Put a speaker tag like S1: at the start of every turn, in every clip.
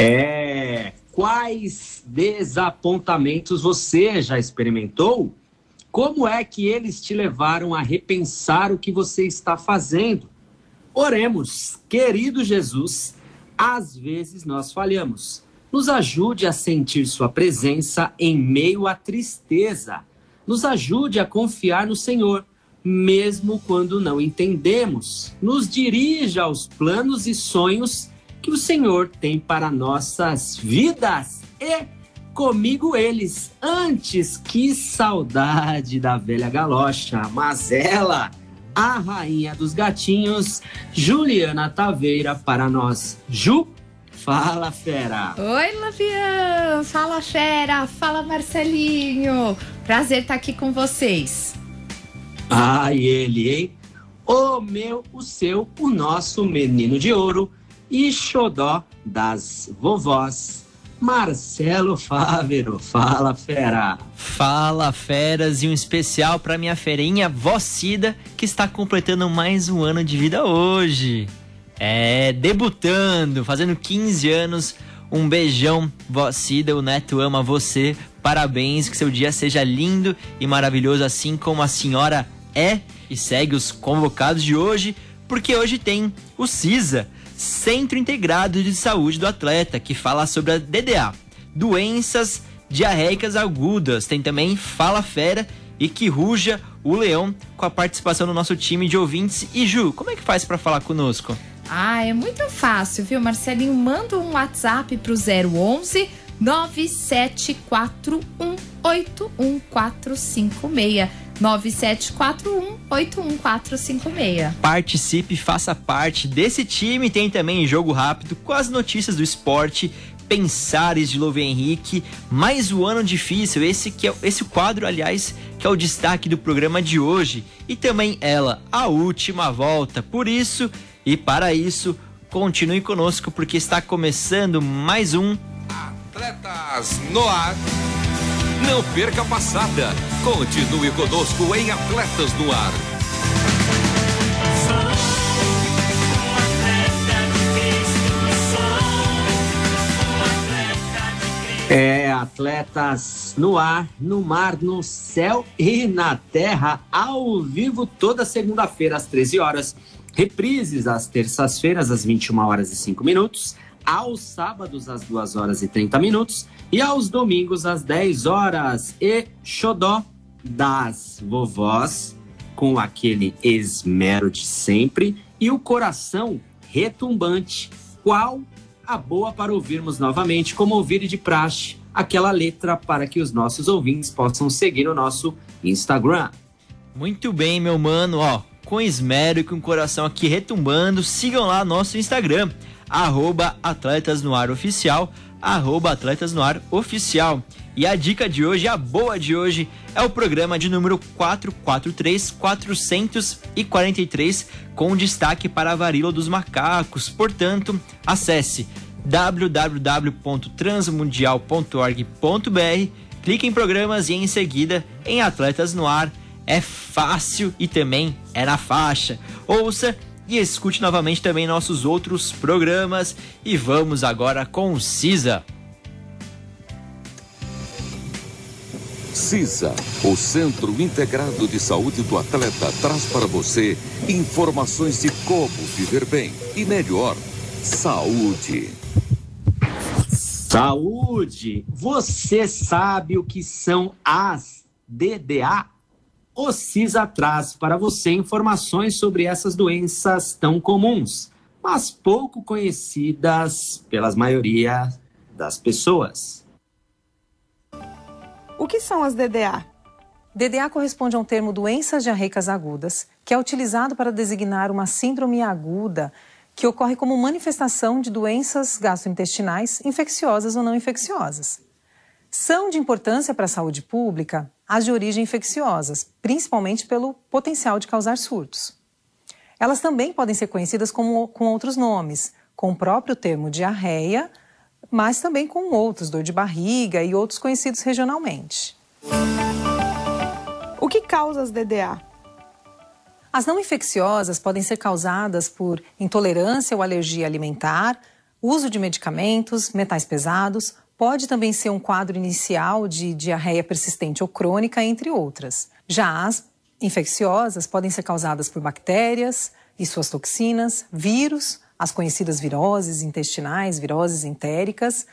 S1: É. Quais desapontamentos você já experimentou? Como é que eles te levaram a repensar o que você está fazendo? Oremos, querido Jesus, às vezes nós falhamos. Nos ajude a sentir Sua presença em meio à tristeza. Nos ajude a confiar no Senhor, mesmo quando não entendemos. Nos dirija aos planos e sonhos que o Senhor tem para nossas vidas e comigo eles. Antes, que saudade da velha galocha, mas ela, a rainha dos gatinhos, Juliana Taveira para nós. Ju, fala fera.
S2: Oi, Lavian, fala fera, fala Marcelinho. Prazer estar aqui com vocês.
S1: Ai, ele, hein? O meu, o seu, o nosso menino de ouro e xodó das vovós. Marcelo Fávero, fala fera.
S3: Fala feras e um especial para minha ferinha Vocida que está completando mais um ano de vida hoje. É, debutando, fazendo 15 anos. Um beijão, Vocida, o neto ama você. Parabéns, que seu dia seja lindo e maravilhoso assim como a senhora é. E segue os convocados de hoje, porque hoje tem o CISA, Centro Integrado de Saúde do Atleta, que fala sobre a DDA, doenças diarreicas agudas. Tem também Fala Fera e que ruja o leão com a participação do nosso time de ouvintes. E Ju, como é que faz para falar conosco?
S2: Ah, é muito fácil, viu, Marcelinho? Manda um WhatsApp pro 011 974181456. 9741-81456.
S3: Participe, faça parte desse time. Tem também jogo rápido com as notícias do esporte. Pensares de Louve Henrique, mais o um ano difícil, esse que é esse quadro, aliás, que é o destaque do programa de hoje. E também ela, a última volta. Por isso e para isso, continue conosco porque está começando mais um
S4: Atletas no ar. Não perca a passada. Continue conosco em Atletas no Ar.
S1: É, atletas no ar, no mar, no céu e na terra, ao vivo toda segunda-feira às 13 horas. Reprises às terças-feiras às 21 horas e 5 minutos, aos sábados às 2 horas e 30 minutos e aos domingos às 10 horas. E xodó das vovós, com aquele esmero de sempre e o coração retumbante. Qual a boa para ouvirmos novamente, como ouvir de praxe, aquela letra para que os nossos ouvintes possam seguir o nosso Instagram.
S3: Muito bem, meu mano, ó, com esmero e com o coração aqui retumbando, sigam lá nosso Instagram, arroba Atletas no Ar Oficial, arroba Atletas no Ar Oficial. E a dica de hoje, a boa de hoje, é o programa de número 443 443 com destaque para a varíola dos macacos. Portanto, acesse www.transmundial.org.br, clique em programas e em seguida em Atletas no Ar. É fácil e também é na faixa. Ouça e escute novamente também nossos outros programas. E vamos agora com o CISA.
S4: CISA, o Centro Integrado de Saúde do Atleta, traz para você informações de como viver bem e melhor. Saúde.
S1: Saúde! Você sabe o que são as DDA? O CISA traz para você informações sobre essas doenças tão comuns, mas pouco conhecidas pela maioria das pessoas.
S5: O que são as DDA? DDA corresponde a um termo doenças diarreicas agudas, que é utilizado para designar uma síndrome aguda que ocorre como manifestação de doenças gastrointestinais infecciosas ou não infecciosas. São de importância para a saúde pública as de origem infecciosas, principalmente pelo potencial de causar surtos. Elas também podem ser conhecidas como, com outros nomes, com o próprio termo diarreia, mas também com outros, dor de barriga e outros conhecidos regionalmente.
S6: O que causa as DDA?
S5: As não infecciosas podem ser causadas por intolerância ou alergia alimentar, uso de medicamentos, metais pesados, pode também ser um quadro inicial de diarreia persistente ou crônica, entre outras. Já as infecciosas podem ser causadas por bactérias e suas toxinas, vírus, as conhecidas viroses intestinais, viroses entéricas,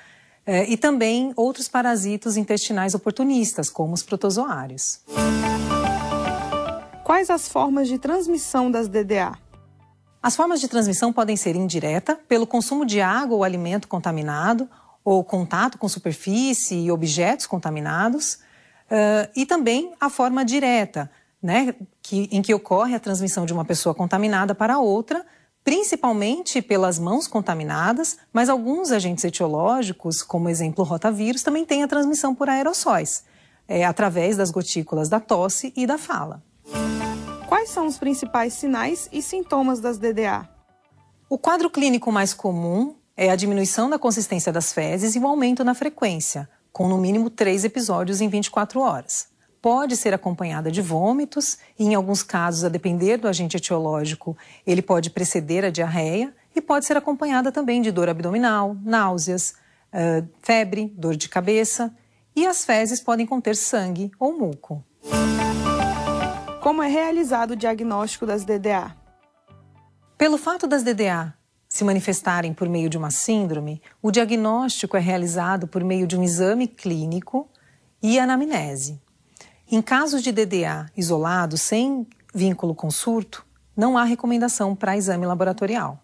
S5: eh, e também outros parasitos intestinais oportunistas, como os protozoários.
S6: Quais as formas de transmissão das DDA?
S5: As formas de transmissão podem ser indireta, pelo consumo de água ou alimento contaminado, ou contato com superfície e objetos contaminados, uh, e também a forma direta, né, que, em que ocorre a transmissão de uma pessoa contaminada para outra, principalmente pelas mãos contaminadas, mas alguns agentes etiológicos, como exemplo o rotavírus, também têm a transmissão por aerossóis, é, através das gotículas da tosse e da fala.
S6: Quais são os principais sinais e sintomas das DDA?
S5: O quadro clínico mais comum é a diminuição da consistência das fezes e o aumento na frequência, com no mínimo três episódios em 24 horas. Pode ser acompanhada de vômitos e, em alguns casos, a depender do agente etiológico, ele pode preceder a diarreia e pode ser acompanhada também de dor abdominal, náuseas, febre, dor de cabeça e as fezes podem conter sangue ou muco.
S6: Como é realizado o diagnóstico das DDA?
S5: Pelo fato das DDA se manifestarem por meio de uma síndrome, o diagnóstico é realizado por meio de um exame clínico e anamnese. Em casos de DDA isolado, sem vínculo com surto, não há recomendação para exame laboratorial.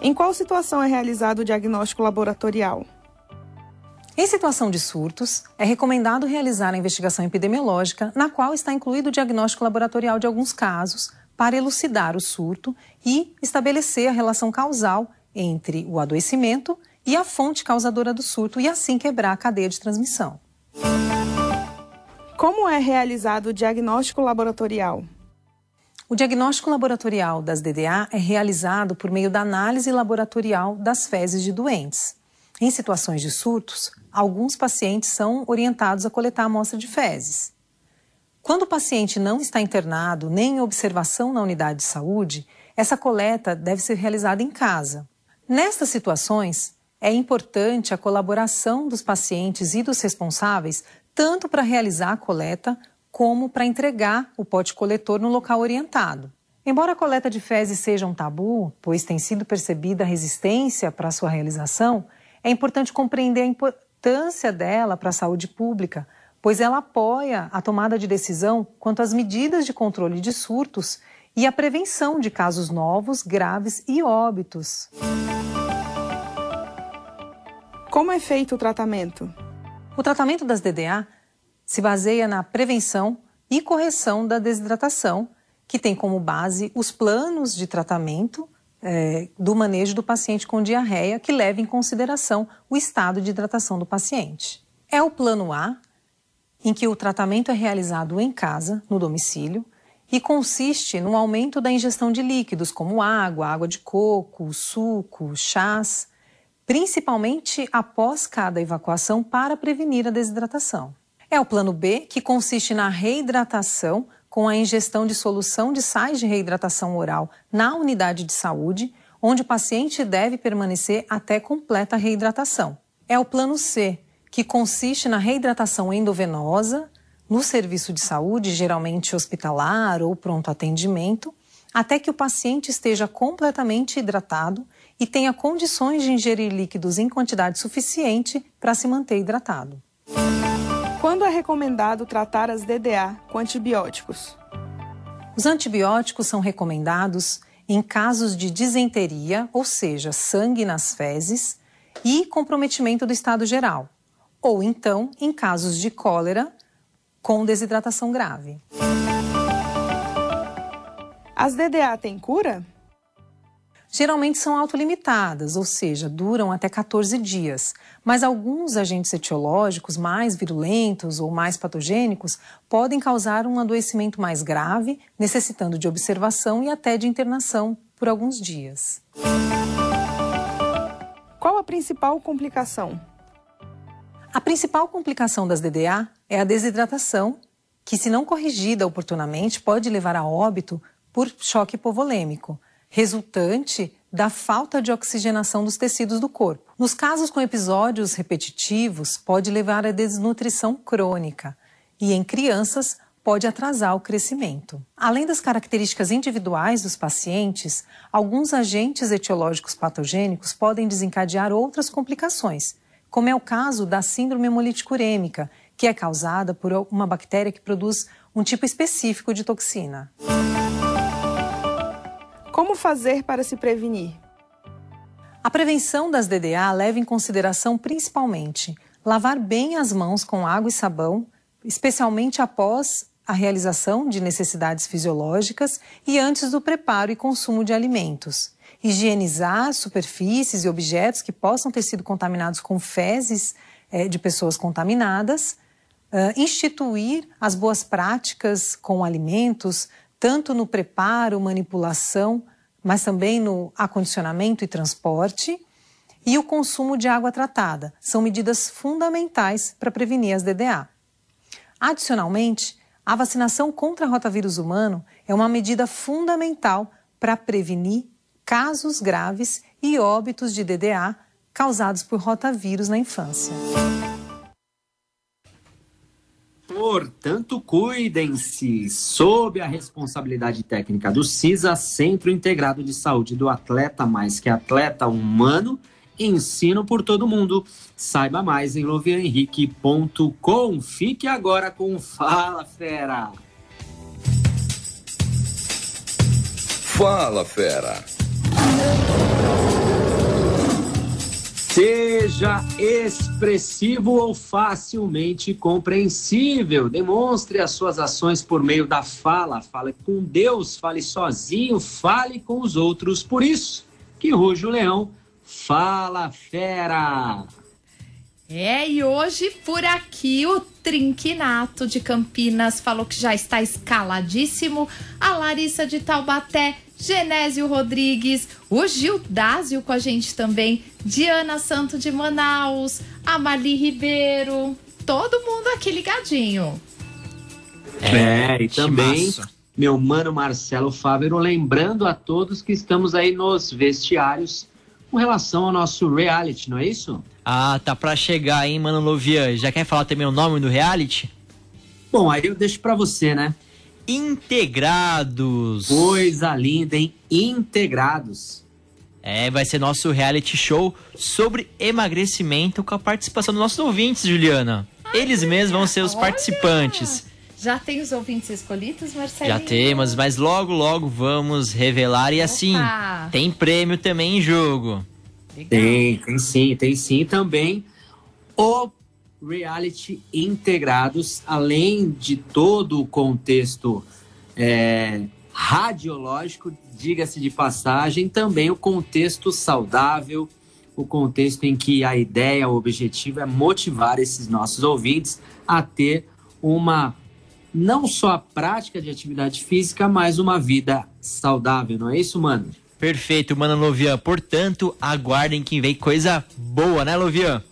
S6: Em qual situação é realizado o diagnóstico laboratorial?
S5: Em situação de surtos, é recomendado realizar a investigação epidemiológica, na qual está incluído o diagnóstico laboratorial de alguns casos, para elucidar o surto e estabelecer a relação causal entre o adoecimento e a fonte causadora do surto e assim quebrar a cadeia de transmissão.
S6: Como é realizado o diagnóstico laboratorial?
S5: O diagnóstico laboratorial das DDA é realizado por meio da análise laboratorial das fezes de doentes. Em situações de surtos, alguns pacientes são orientados a coletar amostra de fezes. Quando o paciente não está internado nem em observação na unidade de saúde, essa coleta deve ser realizada em casa. Nestas situações, é importante a colaboração dos pacientes e dos responsáveis, tanto para realizar a coleta como para entregar o pote coletor no local orientado. Embora a coleta de fezes seja um tabu, pois tem sido percebida resistência para sua realização, é importante compreender a importância dela para a saúde pública, pois ela apoia a tomada de decisão quanto às medidas de controle de surtos e a prevenção de casos novos, graves e óbitos.
S6: Como é feito o tratamento?
S5: O tratamento das DDA se baseia na prevenção e correção da desidratação, que tem como base os planos de tratamento é, do manejo do paciente com diarreia, que leva em consideração o estado de hidratação do paciente. É o plano A, em que o tratamento é realizado em casa, no domicílio, e consiste no aumento da ingestão de líquidos como água, água de coco, suco, chás, principalmente após cada evacuação para prevenir a desidratação. É o plano B, que consiste na reidratação com a ingestão de solução de sais de reidratação oral na unidade de saúde, onde o paciente deve permanecer até completa reidratação. É o plano C, que consiste na reidratação endovenosa no serviço de saúde, geralmente hospitalar ou pronto atendimento, até que o paciente esteja completamente hidratado e tenha condições de ingerir líquidos em quantidade suficiente para se manter hidratado.
S6: Quando é recomendado tratar as DDA com antibióticos?
S5: Os antibióticos são recomendados em casos de disenteria, ou seja, sangue nas fezes, e comprometimento do estado geral, ou então em casos de cólera com desidratação grave.
S6: As DDA têm cura?
S5: geralmente são autolimitadas, ou seja, duram até 14 dias. Mas alguns agentes etiológicos mais virulentos ou mais patogênicos podem causar um adoecimento mais grave, necessitando de observação e até de internação por alguns dias.
S6: Qual a principal complicação?
S5: A principal complicação das DDA é a desidratação, que, se não corrigida oportunamente, pode levar a óbito por choque hipovolêmico resultante da falta de oxigenação dos tecidos do corpo. Nos casos com episódios repetitivos, pode levar à desnutrição crônica e, em crianças, pode atrasar o crescimento. Além das características individuais dos pacientes, alguns agentes etiológicos patogênicos podem desencadear outras complicações, como é o caso da síndrome hemolítica urêmica, que é causada por uma bactéria que produz um tipo específico de toxina.
S6: Como fazer para se prevenir?
S5: A prevenção das DDA leva em consideração principalmente lavar bem as mãos com água e sabão, especialmente após a realização de necessidades fisiológicas e antes do preparo e consumo de alimentos. Higienizar superfícies e objetos que possam ter sido contaminados com fezes é, de pessoas contaminadas. Uh, instituir as boas práticas com alimentos, tanto no preparo, manipulação, mas também no acondicionamento e transporte, e o consumo de água tratada. São medidas fundamentais para prevenir as DDA. Adicionalmente, a vacinação contra rotavírus humano é uma medida fundamental para prevenir casos graves e óbitos de DDA causados por rotavírus na infância.
S1: Portanto, cuidem-se. Sob a responsabilidade técnica do CISA, Centro Integrado de Saúde do Atleta Mais que Atleta Humano, ensino por todo mundo. Saiba mais em lovianhenrique.com. Fique agora com Fala Fera.
S4: Fala Fera.
S1: Seja expressivo ou facilmente compreensível. Demonstre as suas ações por meio da fala. Fale com Deus, fale sozinho, fale com os outros. Por isso que ruge o leão, fala fera.
S2: É, e hoje por aqui o Trinquinato de Campinas falou que já está escaladíssimo. A Larissa de Taubaté Genésio Rodrigues, o Gildásio com a gente também, Diana Santo de Manaus, a Marli Ribeiro, todo mundo aqui ligadinho.
S1: É, é e também meu mano Marcelo Fávero, lembrando a todos que estamos aí nos vestiários com relação ao nosso reality, não é isso?
S3: Ah, tá pra chegar, hein, mano Lovian? Já quer falar também o nome do reality?
S1: Bom, aí eu deixo pra você, né?
S3: Integrados.
S1: Coisa linda, hein? Integrados.
S3: É, vai ser nosso reality show sobre emagrecimento com a participação dos nossos ouvintes, Juliana. Ai, Eles mesmos vão ser os olha. participantes.
S2: Já tem os ouvintes escolhidos, Marcelo?
S3: Já temos, mas logo, logo vamos revelar. E Opa. assim, tem prêmio também em jogo.
S1: Legal. Tem, tem sim, tem sim também. O reality integrados, além de todo o contexto é, radiológico, diga-se de passagem, também o contexto saudável, o contexto em que a ideia, o objetivo é motivar esses nossos ouvintes a ter uma não só a prática de atividade física, mas uma vida saudável, não é isso, mano?
S3: Perfeito, mano Lovian. Portanto, aguardem que vem coisa boa, né, Lovian?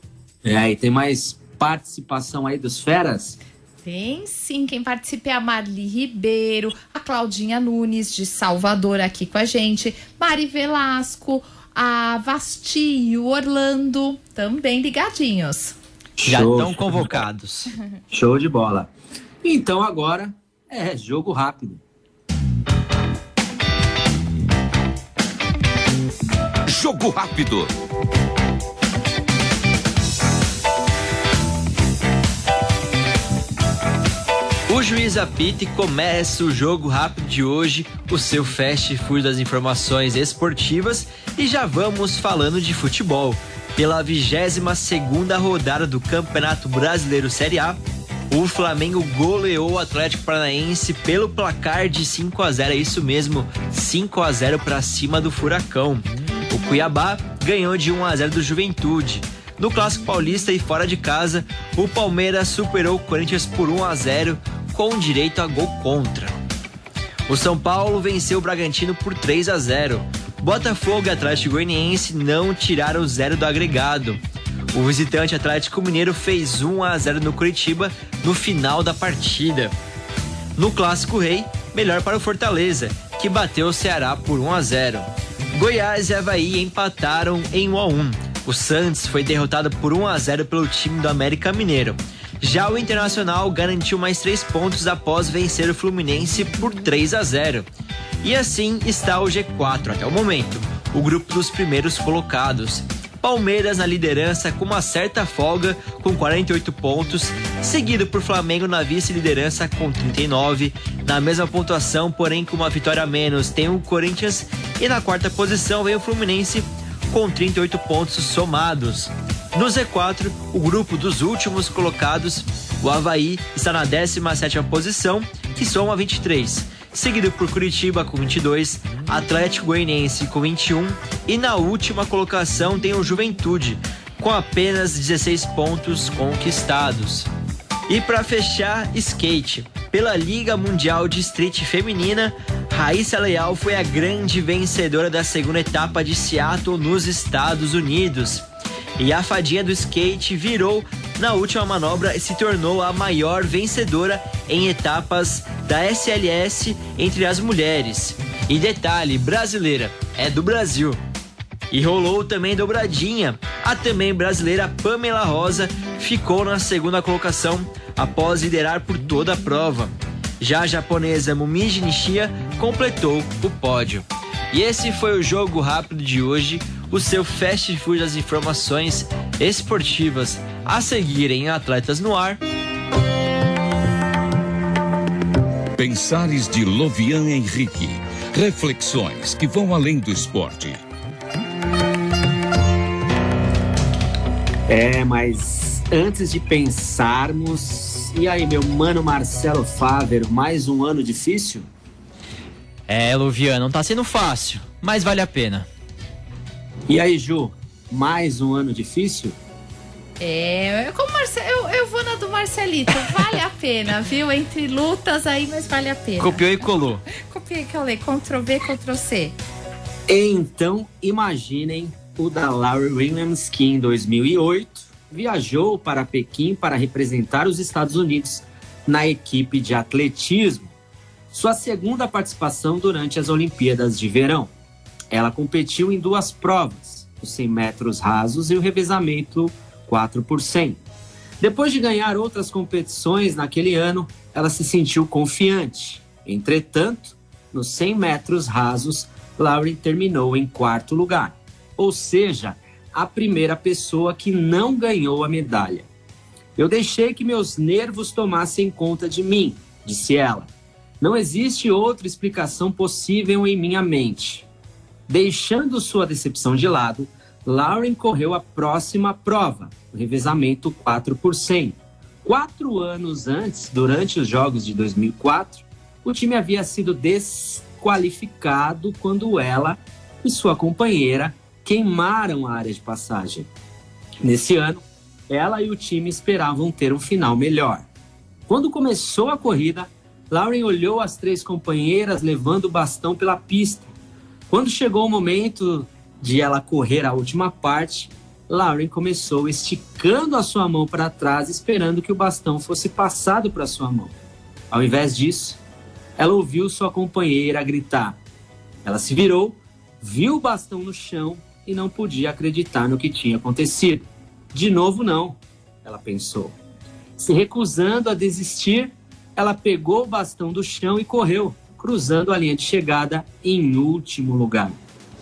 S1: É, e tem mais participação aí dos feras?
S2: Tem sim, quem participa é a Marli Ribeiro, a Claudinha Nunes de Salvador aqui com a gente, Mari Velasco, a Vasti e o Orlando também ligadinhos.
S3: Já estão convocados.
S1: Show de bola. Então agora é jogo rápido.
S4: Jogo rápido.
S3: O juiz apita e começa o jogo rápido de hoje, o seu fast food das informações esportivas e já vamos falando de futebol. Pela 22 segunda rodada do Campeonato Brasileiro Série A, o Flamengo goleou o Atlético Paranaense pelo placar de 5 a 0, é isso mesmo, 5 a 0 para cima do Furacão. O Cuiabá ganhou de 1 a 0 do Juventude. No Clássico Paulista e fora de casa, o Palmeiras superou o Corinthians por 1 a 0 com direito a gol contra. O São Paulo venceu o Bragantino por 3 a 0. Botafogo e Atlético Goianiense não tiraram o zero do agregado. O visitante Atlético Mineiro fez 1 a 0 no Curitiba no final da partida. No Clássico Rei, melhor para o Fortaleza, que bateu o Ceará por 1 a 0. Goiás e Havaí empataram em 1 a 1. O Santos foi derrotado por 1 a 0 pelo time do América Mineiro. Já o Internacional garantiu mais três pontos após vencer o Fluminense por 3 a 0. E assim está o G4 até o momento, o grupo dos primeiros colocados. Palmeiras na liderança com uma certa folga, com 48 pontos, seguido por Flamengo na vice-liderança com 39. Na mesma pontuação, porém com uma vitória a menos, tem o Corinthians e na quarta posição vem o Fluminense com 38 pontos somados. No Z4, o grupo dos últimos colocados, o Havaí está na 17ª posição, que soma 23, seguido por Curitiba com 22, Atlético Goianiense com 21 e na última colocação tem o Juventude, com apenas 16 pontos conquistados. E para fechar, skate. Pela Liga Mundial de Street Feminina, Raíssa Leal foi a grande vencedora da segunda etapa de Seattle nos Estados Unidos. E a fadinha do skate virou na última manobra e se tornou a maior vencedora em etapas da SLS entre as mulheres. E detalhe, brasileira, é do Brasil. E rolou também dobradinha. A também brasileira Pamela Rosa ficou na segunda colocação após liderar por toda a prova. Já a japonesa Mumiji Nishia completou o pódio. E esse foi o jogo rápido de hoje o seu fast food das informações esportivas a seguirem Atletas no Ar.
S4: Pensares de Lovian Henrique. Reflexões que vão além do esporte.
S1: É, mas antes de pensarmos. E aí, meu mano Marcelo Fávero, mais um ano difícil?
S3: É, Luvian, não tá sendo fácil, mas vale a pena.
S1: E aí, Ju, mais um ano difícil?
S2: É, eu, como Marce... eu, eu vou na do Marcelito, vale a pena, viu? Entre lutas aí, mas vale a pena.
S3: Copiou e colou.
S2: Copiei e colei, Ctrl V, Ctrl C.
S1: Então, imaginem o da Laurie Williams, que em 2008 viajou para Pequim para representar os Estados Unidos na equipe de atletismo. Sua segunda participação durante as Olimpíadas de Verão. Ela competiu em duas provas, os 100 metros rasos e o revezamento 4 por 100. Depois de ganhar outras competições naquele ano, ela se sentiu confiante. Entretanto, nos 100 metros rasos, Lauren terminou em quarto lugar, ou seja, a primeira pessoa que não ganhou a medalha. Eu deixei que meus nervos tomassem conta de mim, disse ela. Não existe outra explicação possível em minha mente. Deixando sua decepção de lado, Lauren correu a próxima prova, o revezamento 4 por 100. Quatro anos antes, durante os Jogos de 2004, o time havia sido desqualificado quando ela e sua companheira queimaram a área de passagem. Nesse ano, ela e o time esperavam ter um final melhor. Quando começou a corrida, Lauren olhou as três companheiras levando o bastão pela pista quando chegou o momento de ela correr a última parte, Lauren começou esticando a sua mão para trás, esperando que o bastão fosse passado para sua mão. Ao invés disso, ela ouviu sua companheira gritar. Ela se virou, viu o bastão no chão e não podia acreditar no que tinha acontecido. De novo, não, ela pensou. Se recusando a desistir, ela pegou o bastão do chão e correu cruzando a linha de chegada em último lugar.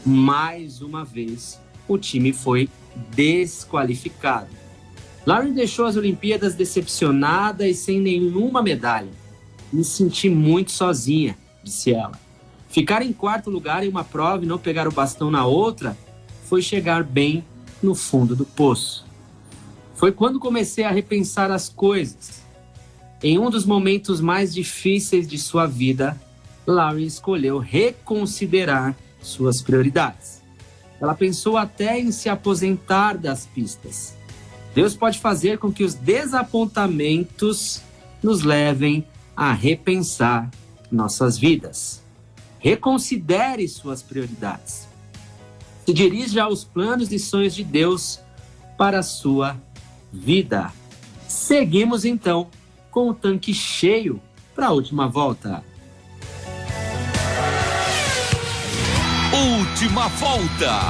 S1: Mais uma vez, o time foi desqualificado. Lauren deixou as Olimpíadas decepcionada e sem nenhuma medalha. Me senti muito sozinha, disse ela. Ficar em quarto lugar em uma prova e não pegar o bastão na outra foi chegar bem no fundo do poço. Foi quando comecei a repensar as coisas. Em um dos momentos mais difíceis de sua vida, Laurie escolheu reconsiderar suas prioridades. Ela pensou até em se aposentar das pistas. Deus pode fazer com que os desapontamentos nos levem a repensar nossas vidas. Reconsidere suas prioridades. Se dirija aos planos e sonhos de Deus para a sua vida. Seguimos então com o tanque cheio para a última volta.
S4: Última volta.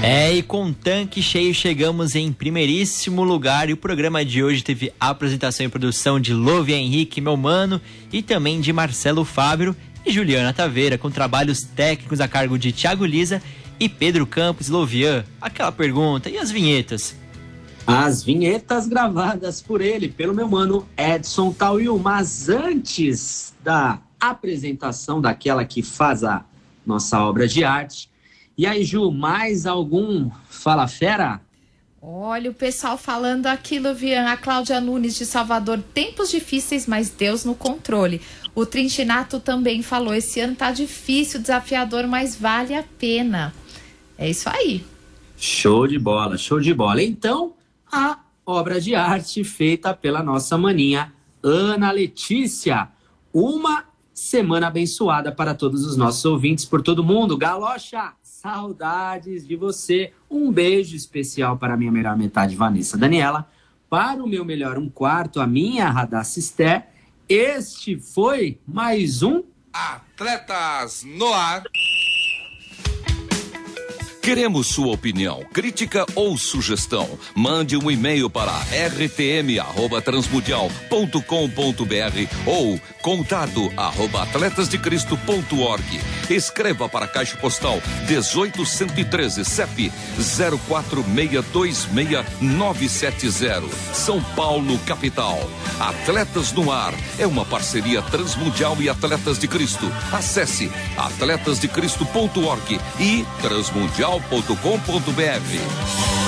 S3: É, e com tanque cheio chegamos em primeiríssimo lugar e o programa de hoje teve apresentação e produção de Lovia Henrique, meu mano, e também de Marcelo Fábio e Juliana Taveira, com trabalhos técnicos a cargo de Thiago Lisa e Pedro Campos Lovian. Aquela pergunta, e as vinhetas?
S1: As vinhetas gravadas por ele, pelo meu mano Edson Tauil, mas antes da apresentação daquela que faz a nossa obra de arte, e aí, Ju, mais algum Fala Fera?
S2: Olha, o pessoal falando aqui, Luvian, a Cláudia Nunes de Salvador, tempos difíceis, mas Deus no controle. O Trinchinato também falou, esse ano tá difícil, desafiador, mas vale a pena. É isso aí.
S1: Show de bola, show de bola. Então, a obra de arte feita pela nossa maninha Ana Letícia. Uma semana abençoada para todos os nossos ouvintes por todo mundo. Galocha! Saudades de você. Um beijo especial para a minha melhor metade, Vanessa Daniela. Para o meu melhor um quarto, a minha Radacisté. Este foi mais um
S4: Atletas no Ar. Queremos sua opinião, crítica ou sugestão. Mande um e-mail para rtm@transmundial.com.br ou contato arroba atletasdecristo.org. Escreva para a Caixa Postal 18113 CEP 04626970 São Paulo, capital. Atletas no Ar é uma parceria Transmundial e Atletas de Cristo. Acesse atletasdecristo.org e transmundial jornal.com.br.